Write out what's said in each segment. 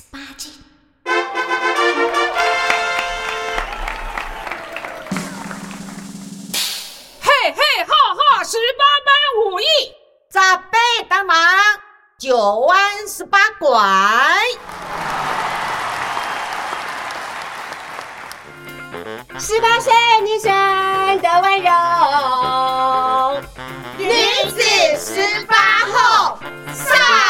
十八斤。嘿嘿哈哈，十八般武艺，杂贝当忙，九弯十八拐。十八岁女生的温柔，女子十八后上。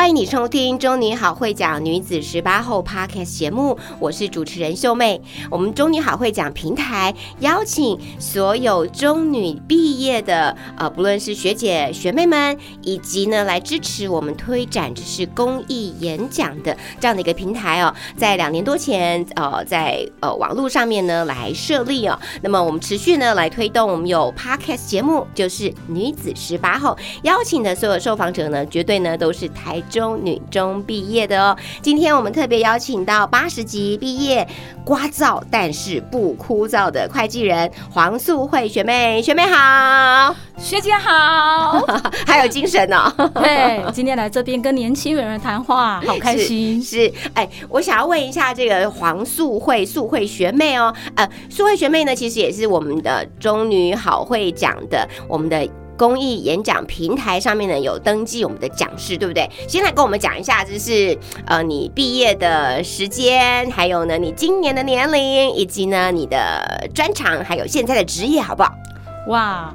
欢迎你收听《中女好会讲女子十八后》Podcast 节目，我是主持人秀妹。我们中女好会讲平台邀请所有中女毕业的呃，不论是学姐学妹们，以及呢来支持我们推展就是公益演讲的这样的一个平台哦，在两年多前呃，在呃网络上面呢来设立哦。那么我们持续呢来推动，我们有 Podcast 节目，就是女子十八后邀请的所有受访者呢，绝对呢都是台中女中毕业的哦。今天我们特别邀请到八十级毕业、聒噪但是不枯燥的会计人黄素慧学妹，学妹好，学姐好，还有精神哦。对，今天来这边跟年轻人谈话，好开心。是，哎，我想要问一下这个黄素慧素慧学妹哦，呃，素慧学妹呢，其实也是我们的中女好会讲的我们的。公益演讲平台上面呢有登记我们的讲师，对不对？先来跟我们讲一下，就是呃你毕业的时间，还有呢你今年的年龄，以及呢你的专长，还有现在的职业，好不好？哇！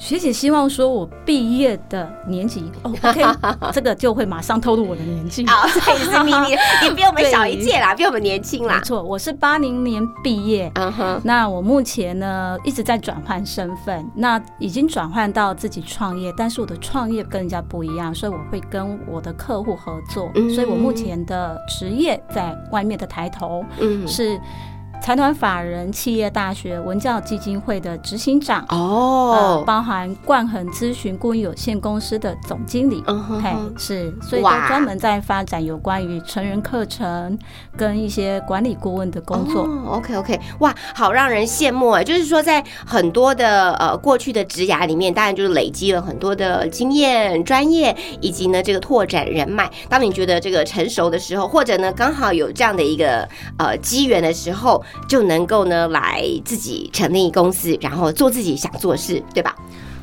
学姐希望说我毕业的年纪哦，OK，这个就会马上透露我的年纪。好，所以是秘密，你比我们小一届啦，比我们年轻啦。没错，我是八零年毕业。嗯哼，那我目前呢一直在转换身份，那已经转换到自己创业，但是我的创业跟人家不一样，所以我会跟我的客户合作。嗯，所以我目前的职业在外面的抬头，嗯，是。财团法人企业大学文教基金会的执行长哦，包含冠恒咨询顾问有限公司的总经理，嗯哼，是，所以都专门在发展有关于成人课程跟一些管理顾问的工作。OK OK，哇，好让人羡慕哎！就是说，在很多的呃过去的职涯里面，当然就是累积了很多的经验、专业，以及呢这个拓展人脉。当你觉得这个成熟的时候，或者呢刚好有这样的一个呃机缘的时候。就能够呢来自己成立公司，然后做自己想做事，对吧？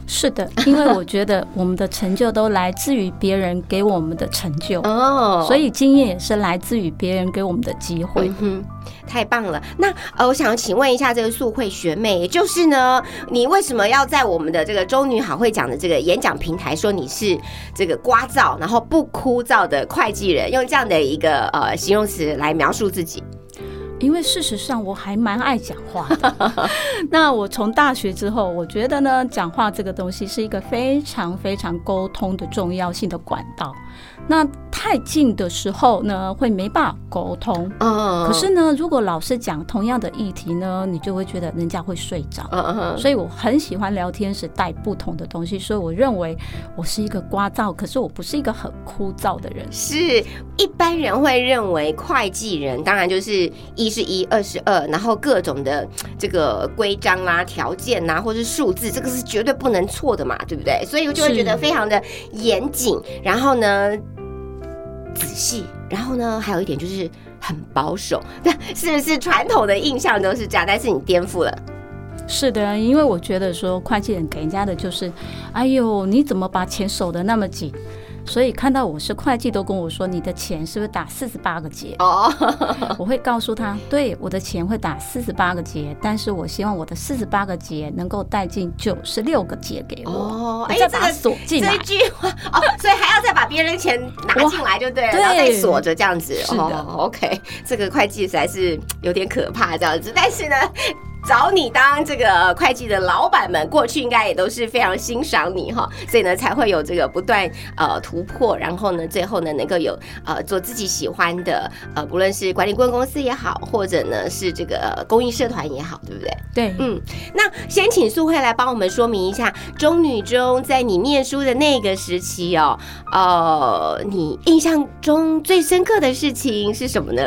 是的，因为我觉得我们的成就都来自于别人给我们的成就哦，所以经验也是来自于别人给我们的机会。嗯，太棒了。那呃，我想请问一下这个素慧学妹，也就是呢，你为什么要在我们的这个中女好会讲的这个演讲平台说你是这个聒噪然后不枯燥的会计人，用这样的一个呃形容词来描述自己？因为事实上我还蛮爱讲话的。那我从大学之后，我觉得呢，讲话这个东西是一个非常非常沟通的重要性的管道。那太近的时候呢，会没办法沟通。嗯。可是呢，如果老是讲同样的议题呢，你就会觉得人家会睡着。嗯嗯。所以我很喜欢聊天时带不同的东西。所以我认为我是一个聒噪，可是我不是一个很枯燥的人。是一般人会认为会计人，当然就是一是一，二是二，然后各种的这个规章啦、条件呐，或是数字，这个是绝对不能错的嘛，对不对？所以我就会觉得非常的严谨。然后呢？细，然后呢，还有一点就是很保守，是不是传统的印象都是这样？但是你颠覆了，是的，因为我觉得说会计人给人家的就是，哎呦，你怎么把钱守得那么紧？所以看到我是会计，都跟我说你的钱是不是打四十八个结？哦，我会告诉他，对，我的钱会打四十八个结，但是我希望我的四十八个结能够带进九十六个结给我。哦，哎，这个锁进来这句话哦，所以还要再把别人钱拿进来就对了，然后再锁着这样子。是的，OK，这个会计实在是有点可怕这样子，但是呢。找你当这个会计的老板们，过去应该也都是非常欣赏你哈，所以呢才会有这个不断呃突破，然后呢最后呢能够有呃做自己喜欢的呃，不论是管理顾问公司也好，或者呢是这个公益社团也好，对不对？对，嗯，那先请素慧来帮我们说明一下，中女中在你念书的那个时期哦，呃，你印象中最深刻的事情是什么呢？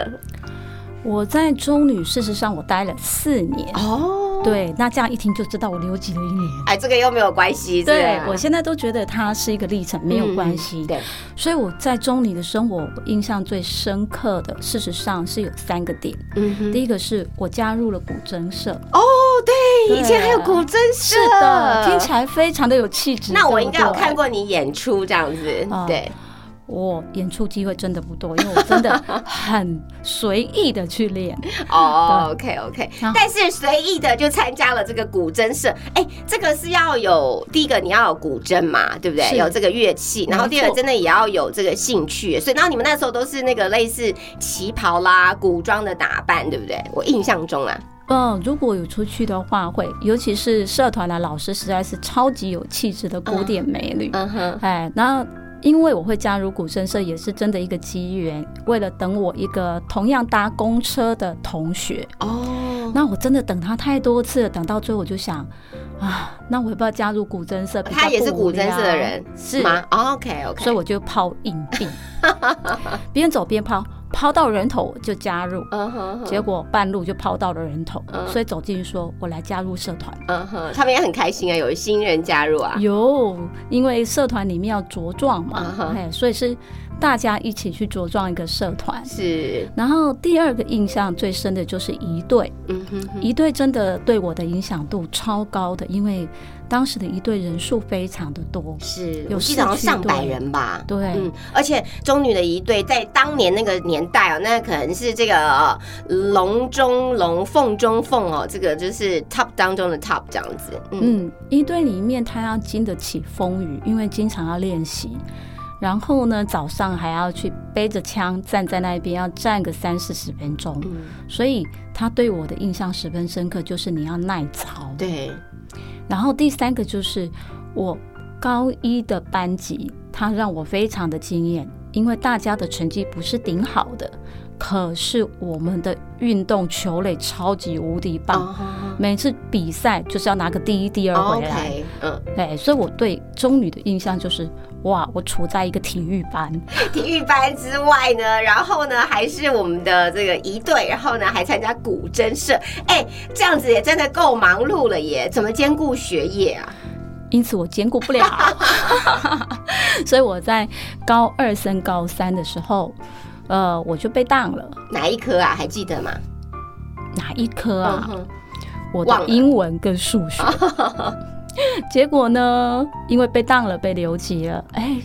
我在中女，事实上我待了四年哦。对，那这样一听就知道我留级了一年。哎，这个又没有关系。对，我现在都觉得它是一个历程，没有关系。对，所以我在中女的生活印象最深刻的，事实上是有三个点。嗯哼，第一个是我加入了古筝社。哦，对，以前还有古筝社，是的，听起来非常的有气质。那我应该有看过你演出这样子，对。我演出机会真的不多，因为我真的很随意的去练。哦，OK OK，但是随意的就参加了这个古筝社。哎，这个是要有第一个你要有古筝嘛，对不对？有这个乐器，然后第二个真的也要有这个兴趣。所以，然后你们那时候都是那个类似旗袍啦、古装的打扮，对不对？我印象中啊，嗯，如果有出去的话会，尤其是社团的老师实在是超级有气质的古典美女。嗯哼，哎，那。因为我会加入古筝社，也是真的一个机缘。为了等我一个同样搭公车的同学哦，那我真的等他太多次了，等到最后我就想啊，那我要不要加入古筝社？他也是古筝社的人是吗？OK OK，所以我就抛硬币，边走边抛。抛到人头就加入，结果半路就抛到了人头，所以走进去说：“我来加入社团。”他们也很开心啊，有新人加入啊。有，因为社团里面要茁壮嘛，哎，所以是大家一起去茁壮一个社团。是。然后第二个印象最深的就是一队，嗯哼，一队真的对我的影响度超高的，因为。当时的一队人数非常的多，是有至少上百人吧？对，嗯，而且中女的一队在当年那个年代哦，那可能是这个龙中龙凤中凤哦，这个就是 top 当中的 top 这样子。嗯，一队里面他要经得起风雨，因为经常要练习，然后呢早上还要去背着枪站在那边，要站个三四十分钟，所以他对我的印象十分深刻，就是你要耐操。对。然后第三个就是我高一的班级，他让我非常的惊艳，因为大家的成绩不是顶好的，可是我们的运动球类超级无敌棒，每次比赛就是要拿个第一、第二回来。嗯，对，所以我对中女的印象就是。哇！我处在一个体育班，体育班之外呢，然后呢还是我们的这个一队，然后呢还参加古筝社，哎，这样子也真的够忙碌了耶！怎么兼顾学业啊？因此我兼顾不了，所以我在高二升高三的时候，呃，我就被当了。哪一科啊？还记得吗？哪一科啊？我的英文跟数学。结果呢？因为被当了，被留级了，哎，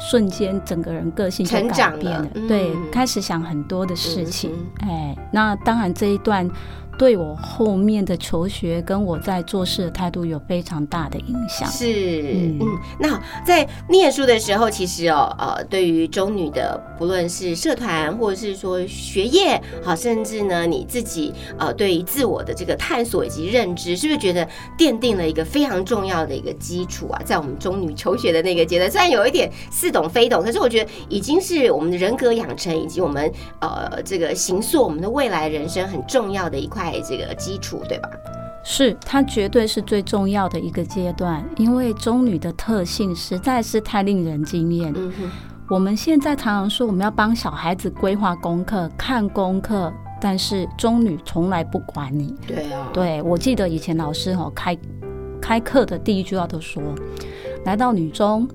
瞬间整个人个性就改变了，对，开始想很多的事情，哎，那当然这一段。对我后面的求学跟我在做事的态度有非常大的影响。是，嗯，那在念书的时候，其实哦，呃，对于中女的，不论是社团或者是说学业，好，甚至呢你自己，呃，对于自我的这个探索以及认知，是不是觉得奠定了一个非常重要的一个基础啊？在我们中女求学的那个阶段，虽然有一点似懂非懂，可是我觉得已经是我们的人格养成以及我们呃这个形塑我们的未来人生很重要的一块。这个基础对吧？是，它绝对是最重要的一个阶段，因为中女的特性实在是太令人惊艳。嗯哼，我们现在常常说我们要帮小孩子规划功课、看功课，但是中女从来不管你。对啊，对我记得以前老师哈开开课的第一句话都说：来到女中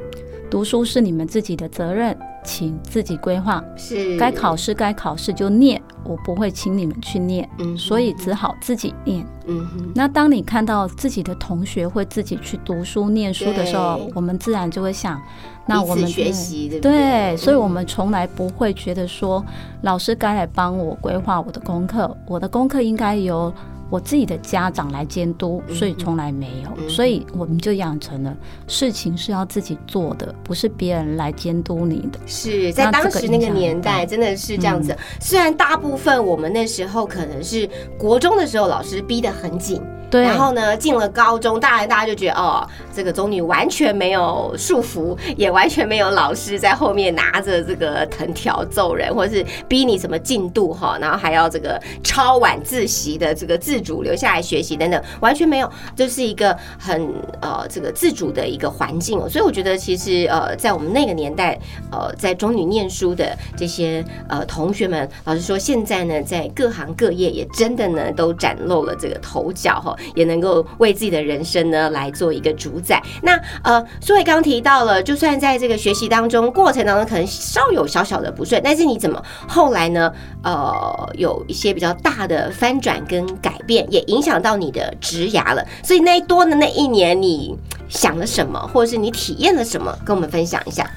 读书是你们自己的责任。请自己规划，是。该考试该考试就念，我不会请你们去念，嗯，所以只好自己念，嗯哼。那当你看到自己的同学会自己去读书念书的时候，我们自然就会想，那我们学习对对，所以我们从来不会觉得说老师该来帮我规划我的功课，我的功课应该由。我自己的家长来监督，所以从来没有，所以我们就养成了事情是要自己做的，不是别人来监督你的。是在当时那个年代，真的是这样子。虽然大部分我们那时候可能是国中的时候，老师逼得很紧，对，然后呢，进了高中，当然大家就觉得哦，这个中女完全没有束缚，也完全没有老师在后面拿着这个藤条揍人，或者是逼你什么进度哈，然后还要这个超晚自习的这个自主留下来学习等等，完全没有，就是一个很呃这个自主的一个环境。所以我觉得其实呃在我们那个年代，呃在中女念书的这些呃同学们，老实说，现在呢在各行各业也真的呢都崭露了这个头角哈。也能够为自己的人生呢来做一个主宰。那呃，苏伟刚提到了，就算在这个学习当中过程当中，可能稍有小小的不顺，但是你怎么后来呢？呃，有一些比较大的翻转跟改变，也影响到你的职涯了。所以那多的那一年，你想了什么，或者是你体验了什么，跟我们分享一下。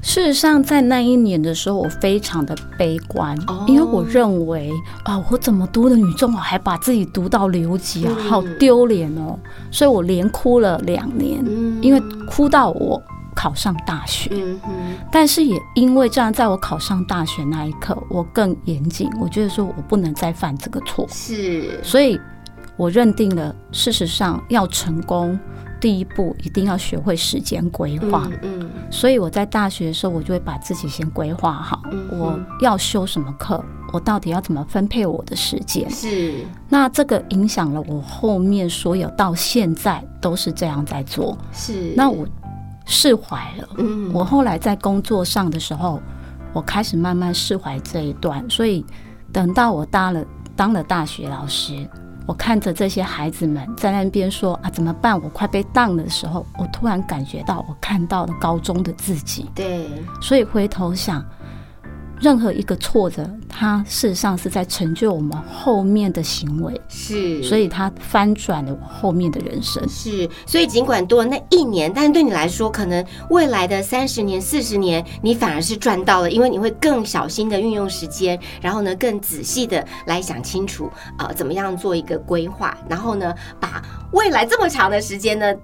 事实上，在那一年的时候，我非常的悲观，因为我认为啊，我怎么读的女中，我还把自己读到留级啊，好丢脸哦！所以我连哭了两年，因为哭到我考上大学。但是也因为这样，在我考上大学那一刻，我更严谨，我觉得说我不能再犯这个错。是，所以我认定了，事实上要成功。第一步一定要学会时间规划，嗯，所以我在大学的时候，我就会把自己先规划好，我要修什么课，我到底要怎么分配我的时间，是，那这个影响了我后面所有到现在都是这样在做，是，那我释怀了，嗯，我后来在工作上的时候，我开始慢慢释怀这一段，所以等到我当了当了大学老师。我看着这些孩子们在那边说啊，怎么办？我快被当的时候，我突然感觉到，我看到了高中的自己。对，所以回头想。任何一个挫折，它事实上是在成就我们后面的行为，是，所以它翻转了我后面的人生。是，所以尽管多了那一年，但是对你来说，可能未来的三十年、四十年，你反而是赚到了，因为你会更小心的运用时间，然后呢，更仔细的来想清楚，呃，怎么样做一个规划，然后呢，把未来这么长的时间呢。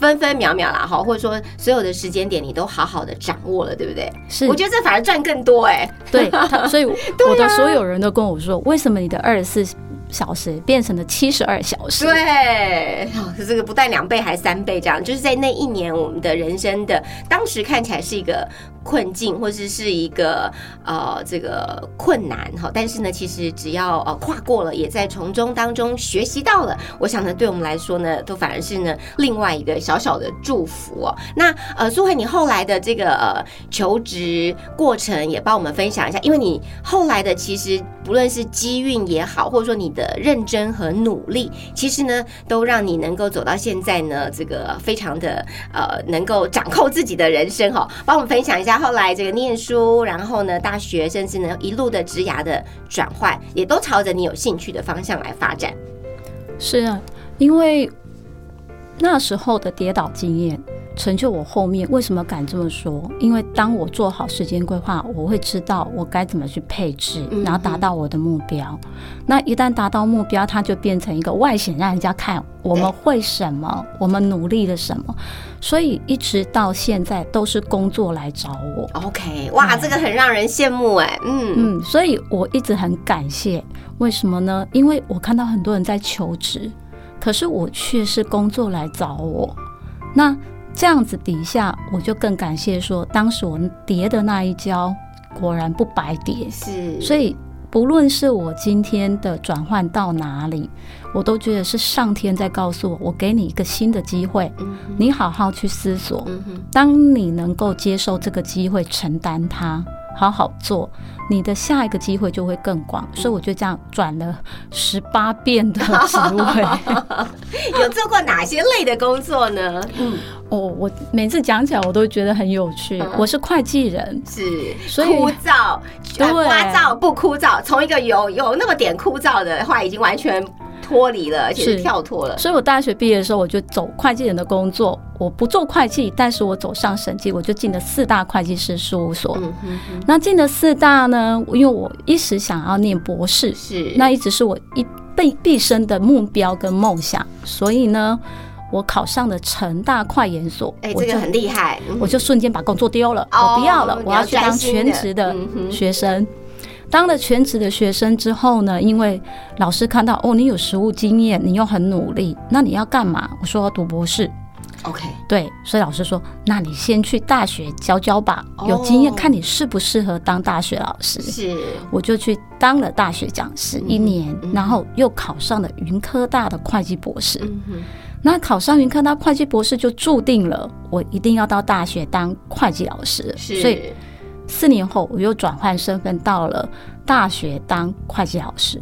分分秒秒啦，哈，或者说所有的时间点你都好好的掌握了，对不对？是，我觉得这反而赚更多哎。对，所以我的所有人都跟我说，为什么你的二十四小时变成了七十二小时？对，这个不但两倍还三倍，这样就是在那一年我们的人生的当时看起来是一个。困境或者是一个呃这个困难哈，但是呢，其实只要呃跨过了，也在从中当中学习到了，我想呢，对我们来说呢，都反而是呢另外一个小小的祝福哦。那呃苏慧，你后来的这个呃求职过程也帮我们分享一下，因为你后来的其实不论是机运也好，或者说你的认真和努力，其实呢都让你能够走到现在呢，这个非常的呃能够掌控自己的人生哈，帮我们分享一下。后来这个念书，然后呢，大学，甚至呢一路的职涯的转换，也都朝着你有兴趣的方向来发展。是啊，因为那时候的跌倒经验。成就我后面为什么敢这么说？因为当我做好时间规划，我会知道我该怎么去配置，然后达到我的目标。那一旦达到目标，它就变成一个外显，让人家看我们会什么，我们努力了什么。所以一直到现在都是工作来找我。OK，哇，这个很让人羡慕哎。嗯嗯，所以我一直很感谢。为什么呢？因为我看到很多人在求职，可是我却是工作来找我。那这样子底下，我就更感谢说，当时我跌的那一跤，果然不白跌。是，所以不论是我今天的转换到哪里，我都觉得是上天在告诉我，我给你一个新的机会，你好好去思索。当你能够接受这个机会，承担它。好好做，你的下一个机会就会更广。所以我就这样转了十八遍的职位。有做过哪些类的工作呢？嗯，哦，我每次讲起来我都觉得很有趣。我是会计人，是，所以枯燥，对，枯燥不枯燥？从一个有有那么点枯燥的话，已经完全。脱离了，而且是跳脱了。所以我大学毕业的时候，我就走会计人的工作。我不做会计，但是我走上审计，我就进了四大会计师事务所。那进了四大呢？因为我一时想要念博士，是那一直是我一毕毕生的目标跟梦想。所以呢，我考上了成大快研所。哎，这个很厉害。我就瞬间把工作丢了，我不要了，我要去当全职的学生。当了全职的学生之后呢，因为老师看到哦，你有实务经验，你又很努力，那你要干嘛？我说要读博士。OK，对，所以老师说，那你先去大学教教吧，有经验，看你适不适合当大学老师。是，我就去当了大学讲师一年，然后又考上了云科大的会计博士。那考上云科大会计博士，就注定了我一定要到大学当会计老师。是，所以四年后我又转换身份到了大学当会计老师。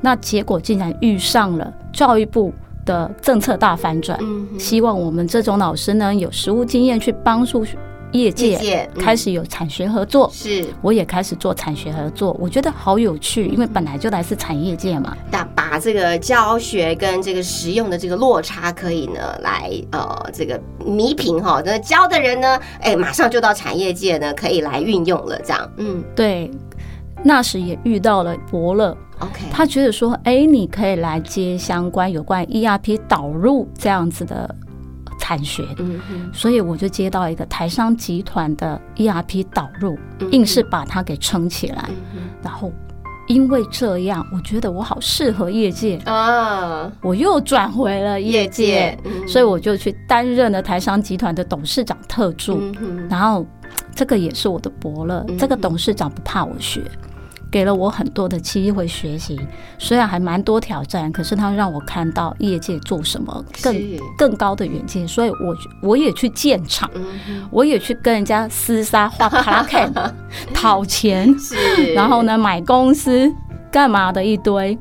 那结果竟然遇上了教育部。的政策大反转，希望我们这种老师呢有实务经验去帮助业界，开始有产学合作。是，我也开始做产学合作，我觉得好有趣，因为本来就来自产业界嘛。那把这个教学跟这个实用的这个落差，可以呢来呃这个弥平哈。那教的人呢，哎，马上就到产业界呢可以来运用了，这样。嗯，对。那时也遇到了伯乐。OK，他觉得说，哎，你可以来接相关有关 ERP 导入这样子的产学，嗯所以我就接到一个台商集团的 ERP 导入，硬是把它给撑起来，然后因为这样，我觉得我好适合业界。啊，我又转回了业界，所以我就去担任了台商集团的董事长特助，然后这个也是我的伯乐，这个董事长不怕我学。给了我很多的机会学习，虽然还蛮多挑战，可是他让我看到业界做什么更更高的远见，所以我我也去建厂，我也去跟人家厮杀画 p l a k 讨钱，然后呢买公司干嘛的一堆。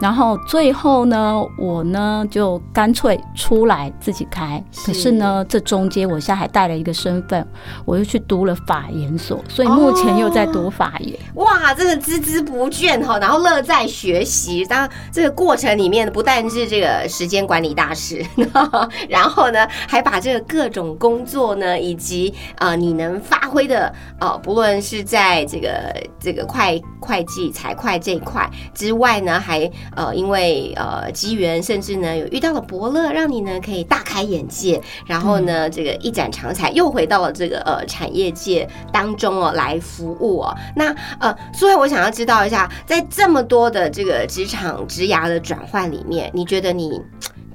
然后最后呢，我呢就干脆出来自己开。可是呢，这中间我现在还带了一个身份，我又去读了法研所，所以目前又在读法研。哇，真的孜孜不倦哈，然后乐在学习。当这个过程里面不但是这个时间管理大师，然后呢，还把这个各种工作呢，以及呃你能发挥的呃，不论是在这个这个会会计财会这一块之外呢，还呃，因为呃机缘，甚至呢有遇到了伯乐，让你呢可以大开眼界，然后呢这个一展长才，又回到了这个呃产业界当中哦来服务哦。那呃，所以我想要知道一下，在这么多的这个职场职涯的转换里面，你觉得你？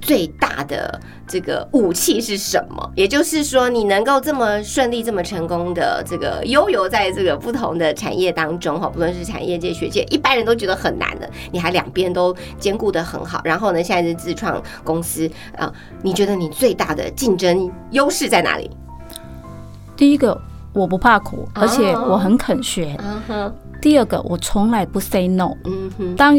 最大的这个武器是什么？也就是说，你能够这么顺利、这么成功的这个悠游在这个不同的产业当中，哈，不论是产业界、学界，一般人都觉得很难的，你还两边都兼顾的很好。然后呢，现在是自创公司啊，你觉得你最大的竞争优势在哪里？第一个，我不怕苦，而且我很肯学。嗯哼。第二个，我从来不 say no。嗯哼。当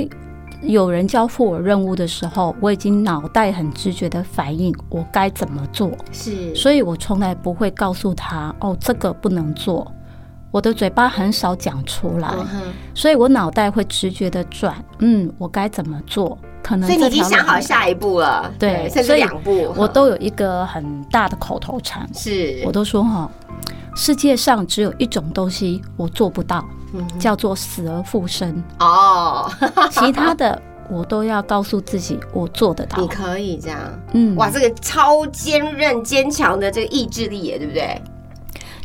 有人交付我任务的时候，我已经脑袋很直觉的反应我该怎么做，是，所以我从来不会告诉他哦，这个不能做，我的嘴巴很少讲出来，所以我脑袋会直觉的转，嗯，我该怎么做？可能所以你已经想好下一步了，对，甚至两步，我都有一个很大的口头禅，是。我都说哈，世界上只有一种东西我做不到。叫做死而复生。哦，其他的我都要告诉自己，我做得到。你可以这样，嗯，哇，这个超坚韧坚强的这个意志力耶，对不对？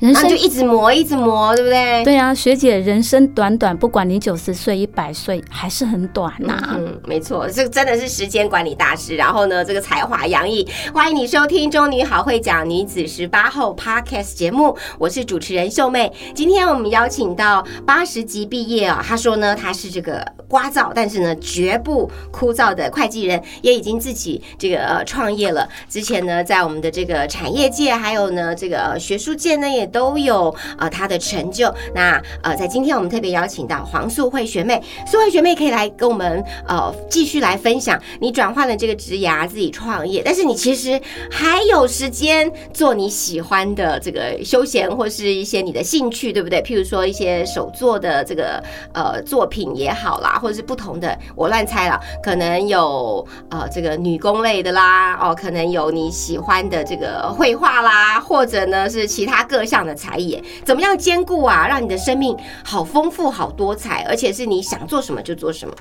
人生就一直磨，一直磨，对不对？对啊，学姐，人生短短，不管你九十岁、一百岁，还是很短呐。嗯，没错，这个真的是时间管理大师。然后呢，这个才华洋溢，欢迎你收听《中女好会讲女子十八后》Podcast 节目，我是主持人秀妹。今天我们邀请到八十级毕业啊，他说呢，他是这个聒噪，但是呢，绝不枯燥的会计人，也已经自己这个呃创业了。之前呢，在我们的这个产业界，还有呢这个学术界呢，也都有呃他的成就，那呃在今天我们特别邀请到黄素慧学妹，素慧学妹可以来跟我们呃继续来分享你转换了这个职涯自己创业，但是你其实还有时间做你喜欢的这个休闲或是一些你的兴趣，对不对？譬如说一些手做的这个呃作品也好啦，或者是不同的，我乱猜了，可能有呃这个女工类的啦，哦，可能有你喜欢的这个绘画啦，或者呢是其他各项。的才艺怎么样兼顾啊？让你的生命好丰富、好多彩，而且是你想做什么就做什么。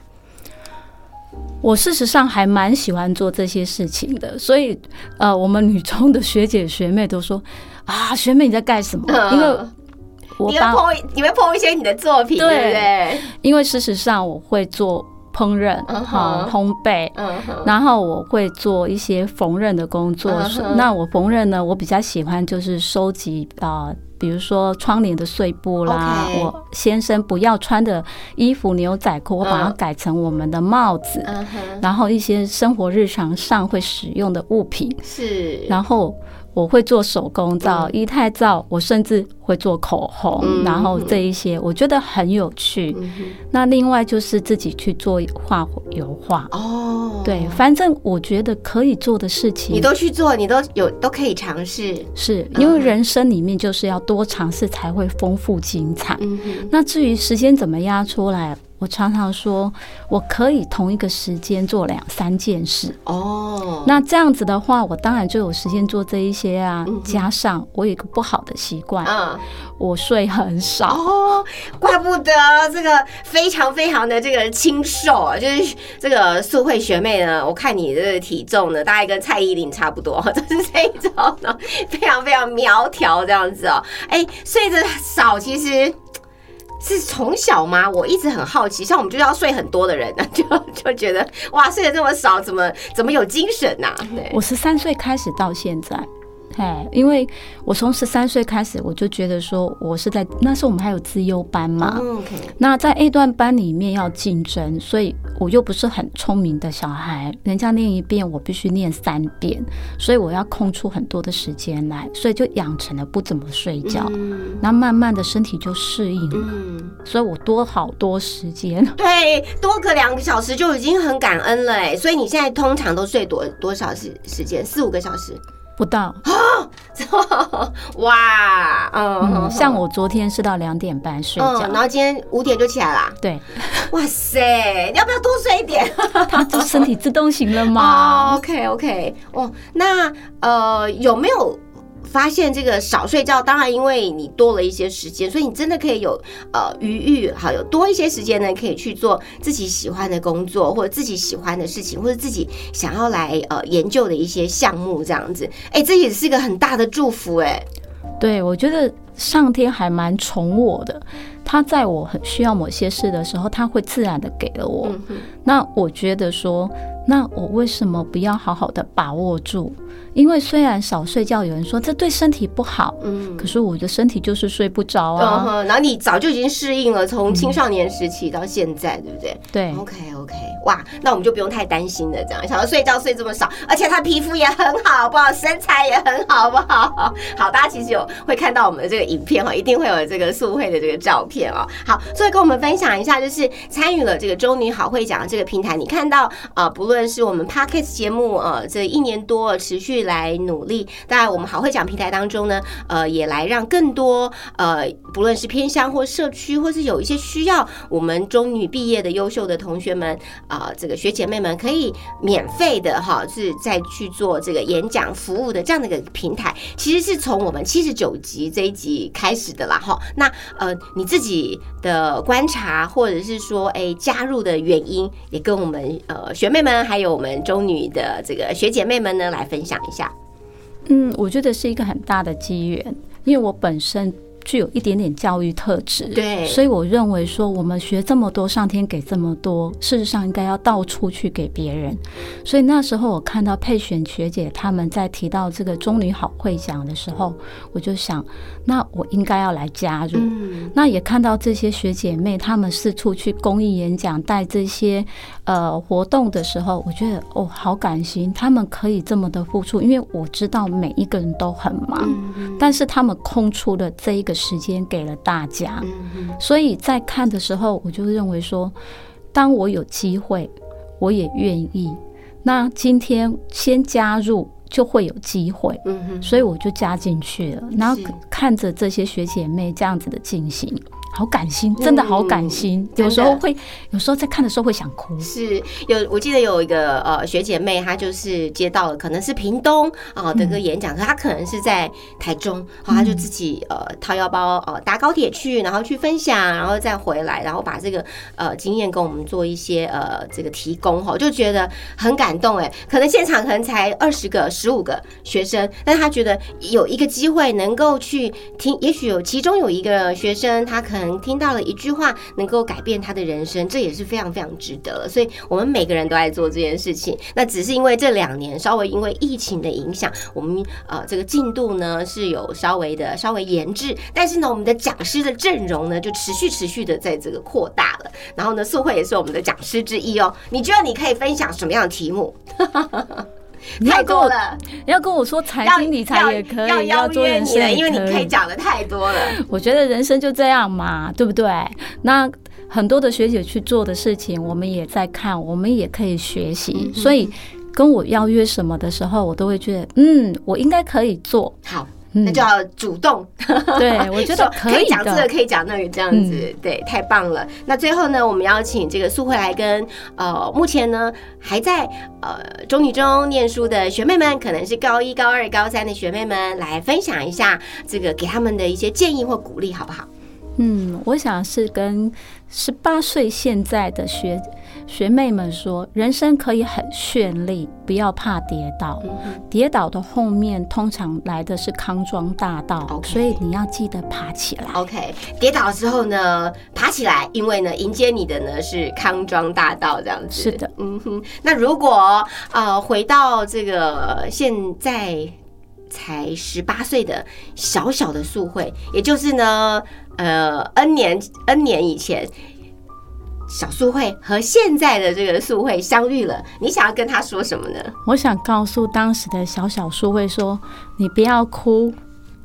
我事实上还蛮喜欢做这些事情的，所以呃，我们女中的学姐学妹都说 啊，学妹你在干什么？因为我你会碰，你会碰一些你的作品，对不对？因为事实上我会做烹饪、哈烘焙，然后我会做一些缝纫的工作。那我缝纫呢，我比较喜欢就是收集啊。比如说窗帘的碎布啦，我先生不要穿的衣服、牛仔裤，我把它改成我们的帽子，然后一些生活日常上会使用的物品，是，然后。我会做手工皂、仪态皂，我甚至会做口红，然后这一些我觉得很有趣。那另外就是自己去做画油画哦，对，反正我觉得可以做的事情，你都去做，你都有都可以尝试。是因为人生里面就是要多尝试才会丰富精彩。那至于时间怎么压出来？我常常说，我可以同一个时间做两三件事哦。那这样子的话，我当然就有时间做这一些啊。加上我有一个不好的习惯，嗯，我睡很少哦。怪不得这个非常非常的这个清瘦啊，就是这个素慧学妹呢。我看你的体重呢，大概跟蔡依林差不多，就是这一种呢，非常非常苗条这样子哦。哎，睡得少其实。是从小吗？我一直很好奇，像我们就要睡很多的人呢，就就觉得哇，睡得这么少，怎么怎么有精神呐？我十三岁开始到现在。哎，因为我从十三岁开始，我就觉得说，我是在那时候我们还有资优班嘛。OK。那在 A 段班里面要竞争，所以我又不是很聪明的小孩，人家念一遍，我必须念三遍，所以我要空出很多的时间来，所以就养成了不怎么睡觉。嗯。那慢慢的身体就适应了。嗯。所以我多好多时间。对，多个两个小时就已经很感恩了哎。所以你现在通常都睡多多少时时间？四五个小时。不到啊！哇，嗯，像我昨天是到两点半睡觉，然后今天五点就起来啦。对，哇塞，你要不要多睡一点？他就身体自动型了吗？OK OK，哦，那呃有没有？发现这个少睡觉，当然因为你多了一些时间，所以你真的可以有呃余裕，好有多一些时间呢，可以去做自己喜欢的工作，或者自己喜欢的事情，或者自己想要来呃研究的一些项目，这样子，哎，这也是一个很大的祝福，哎，对我觉得上天还蛮宠我的，他在我很需要某些事的时候，他会自然的给了我，那我觉得说，那我为什么不要好好的把握住？因为虽然少睡觉，有人说这对身体不好，嗯，可是我的身体就是睡不着啊。然后你早就已经适应了，从青少年时期到现在，对不对？对。OK OK，哇，那我们就不用太担心了，这样想要睡觉睡这么少，而且他皮肤也很好，不好？身材也很好，不好？好，大家其实有会看到我们的这个影片哈，一定会有这个素慧的这个照片哦。好，所以跟我们分享一下，就是参与了这个周女好会讲的这个平台，你看到啊，不论是我们 Podcast 节目呃这一年多持续。来努力，当然我们好会讲平台当中呢，呃，也来让更多呃，不论是偏乡或社区，或是有一些需要我们中女毕业的优秀的同学们啊，这个学姐妹们可以免费的哈，是再去做这个演讲服务的这样的一个平台，其实是从我们七十九集这一集开始的啦哈。那呃，你自己的观察，或者是说哎加入的原因，也跟我们呃学妹们，还有我们中女的这个学姐妹们呢来分享。下嗯，我觉得是一个很大的机缘，因为我本身。具有一点点教育特质，对，所以我认为说，我们学这么多，上天给这么多，事实上应该要到处去给别人。所以那时候我看到佩璇学姐他们在提到这个中女好会讲的时候，我就想，那我应该要来加入。那也看到这些学姐妹她们四处去公益演讲，带这些呃活动的时候，我觉得哦，好感心，他们可以这么的付出，因为我知道每一个人都很忙，但是他们空出了这一个。时间给了大家，所以在看的时候，我就认为说，当我有机会，我也愿意。那今天先加入，就会有机会，所以我就加进去了。然后看着这些学姐妹这样子的进行，好感心，真的好感心。有时候会，有时候在看的时候会想哭。是有，我记得有一个呃学姐妹，她就是接到了可能是屏东啊的个演讲，可她可能是在台中，好，她就自己呃掏腰包呃搭高铁去，然后去分享，然后再回来，然后把这个呃经验跟我们做一些呃这个提供哈，就觉得很感动哎。可能现场可能才二十个、十五个学生，但他觉得有一个机会能够去听，也许有其中有一个学生他可能。能听到了一句话，能够改变他的人生，这也是非常非常值得。所以，我们每个人都在做这件事情。那只是因为这两年稍微因为疫情的影响，我们呃这个进度呢是有稍微的稍微延滞。但是呢，我们的讲师的阵容呢就持续持续的在这个扩大了。然后呢，素慧也是我们的讲师之一哦。你觉得你可以分享什么样的题目？太多了，要跟我说财经理财也可以，要做人生，因为你可以讲的太多了。我觉得人生就这样嘛，对不对？那很多的学姐去做的事情，我们也在看，我们也可以学习。所以跟我邀约什么的时候，我都会觉得，嗯，我应该可以做好。那就要主动，对我觉得可以讲这个，可以讲那个，这样子，对，太棒了。那最后呢，我们邀请这个素慧来跟呃，目前呢还在呃中女中念书的学妹们，可能是高一、高二、高三的学妹们，来分享一下这个给他们的一些建议或鼓励，好不好？嗯，我想是跟十八岁现在的学学妹们说，人生可以很绚丽，不要怕跌倒。跌倒的后面通常来的是康庄大道，所以你要记得爬起来。OK，跌倒之后呢，爬起来，因为呢，迎接你的呢是康庄大道，这样子。是的，嗯哼。那如果呃回到这个现在才十八岁的小小的素慧，也就是呢。呃，N 年 N 年以前，小素慧和现在的这个素慧相遇了，你想要跟他说什么呢？我想告诉当时的小小素慧说：“你不要哭，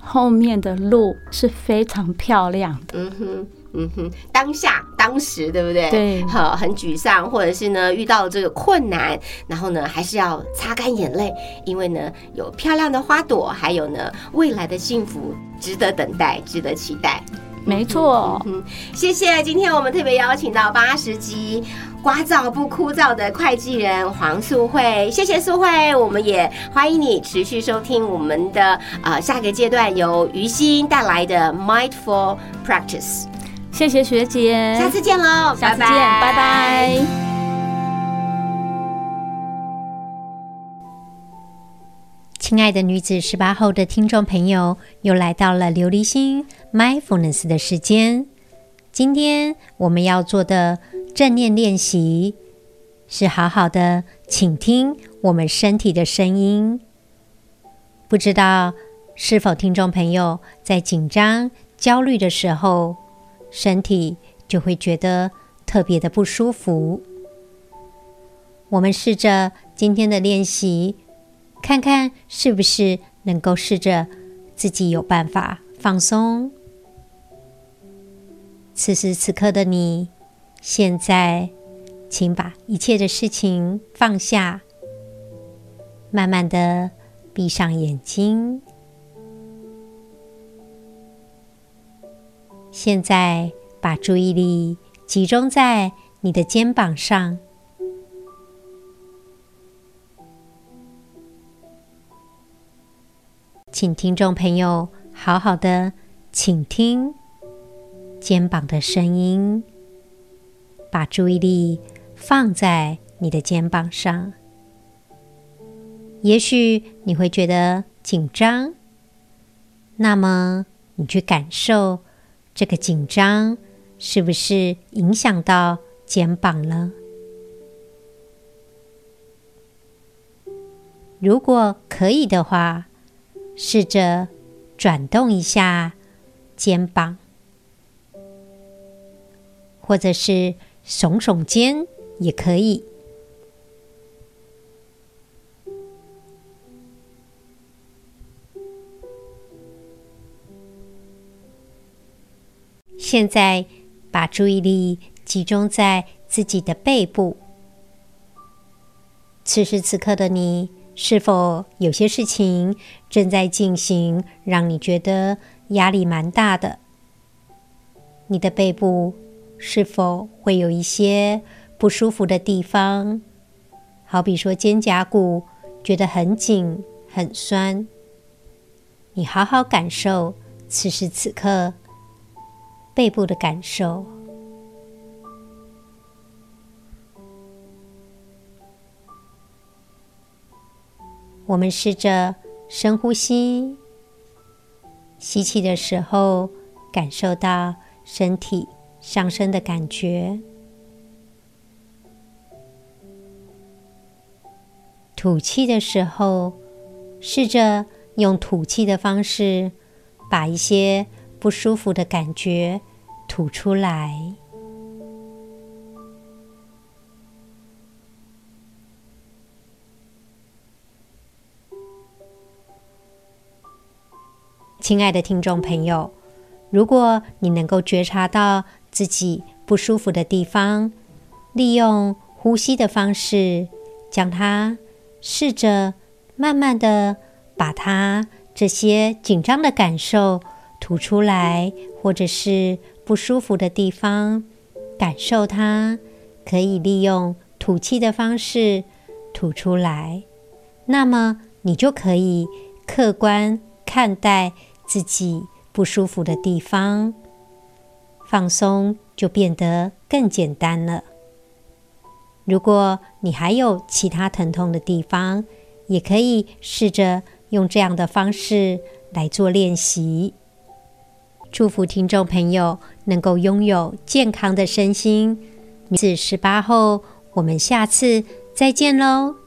后面的路是非常漂亮的。”嗯哼，嗯哼，当下当时对不对？对，好，很沮丧，或者是呢遇到这个困难，然后呢还是要擦干眼泪，因为呢有漂亮的花朵，还有呢未来的幸福值得等待，值得期待。没错，嗯，谢谢。今天我们特别邀请到八十集刮燥不枯燥的会计人黄素慧，谢谢素慧。我们也欢迎你持续收听我们的呃下个阶段由于心带来的 Mindful Practice。谢谢学姐，下次见喽，下次见，拜拜。亲爱的女子十八后的听众朋友，又来到了琉璃心 mindfulness 的时间。今天我们要做的正念练习是好好的倾听我们身体的声音。不知道是否听众朋友在紧张、焦虑的时候，身体就会觉得特别的不舒服？我们试着今天的练习。看看是不是能够试着自己有办法放松。此时此刻的你，现在，请把一切的事情放下，慢慢的闭上眼睛。现在把注意力集中在你的肩膀上。请听众朋友好好的倾听肩膀的声音，把注意力放在你的肩膀上。也许你会觉得紧张，那么你去感受这个紧张是不是影响到肩膀了？如果可以的话。试着转动一下肩膀，或者是耸耸肩也可以。现在把注意力集中在自己的背部。此时此刻的你。是否有些事情正在进行，让你觉得压力蛮大的？你的背部是否会有一些不舒服的地方？好比说肩胛骨觉得很紧、很酸。你好好感受此时此刻背部的感受。我们试着深呼吸，吸气的时候感受到身体上升的感觉；吐气的时候，试着用吐气的方式把一些不舒服的感觉吐出来。亲爱的听众朋友，如果你能够觉察到自己不舒服的地方，利用呼吸的方式，将它试着慢慢的把它这些紧张的感受吐出来，或者是不舒服的地方，感受它，可以利用吐气的方式吐出来，那么你就可以客观看待。自己不舒服的地方，放松就变得更简单了。如果你还有其他疼痛的地方，也可以试着用这样的方式来做练习。祝福听众朋友能够拥有健康的身心。女子十八后，我们下次再见喽。